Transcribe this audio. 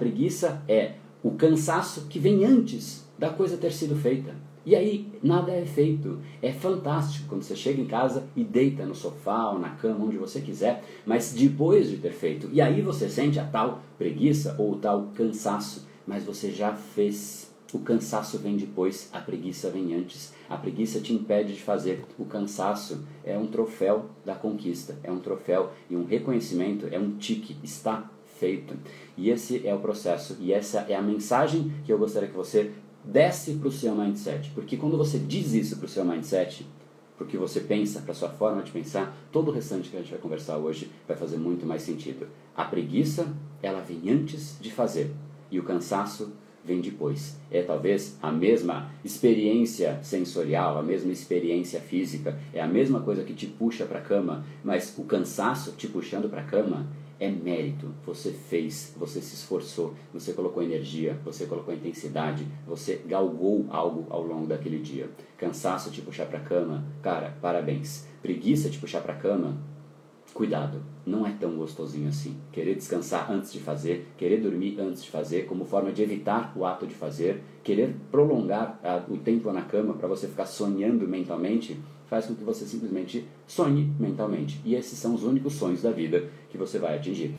preguiça é o cansaço que vem antes da coisa ter sido feita. E aí nada é feito. É fantástico quando você chega em casa e deita no sofá ou na cama, onde você quiser, mas depois de ter feito. E aí você sente a tal preguiça ou o tal cansaço, mas você já fez. O cansaço vem depois, a preguiça vem antes. A preguiça te impede de fazer. O cansaço é um troféu da conquista, é um troféu e um reconhecimento, é um tique, está E esse é o processo, e essa é a mensagem que eu gostaria que você desce para o seu mindset. Porque quando você diz isso para o seu mindset, porque você pensa, para a sua forma de pensar, todo o restante que a gente vai conversar hoje vai fazer muito mais sentido. A preguiça, ela vem antes de fazer, e o cansaço vem depois. É talvez a mesma experiência sensorial, a mesma experiência física, é a mesma coisa que te puxa para a cama, mas o cansaço te puxando para a cama é mérito. Você fez, você se esforçou, você colocou energia, você colocou intensidade, você galgou algo ao longo daquele dia. Cansaço te puxar para cama, cara, parabéns. Preguiça te puxar para cama, cuidado, não é tão gostosinho assim. Querer descansar antes de fazer, querer dormir antes de fazer, como forma de evitar o ato de fazer, querer prolongar a, o tempo na cama para você ficar sonhando mentalmente, faz com que você simplesmente sonhe mentalmente. E esses são os únicos sonhos da vida que você vai atingir.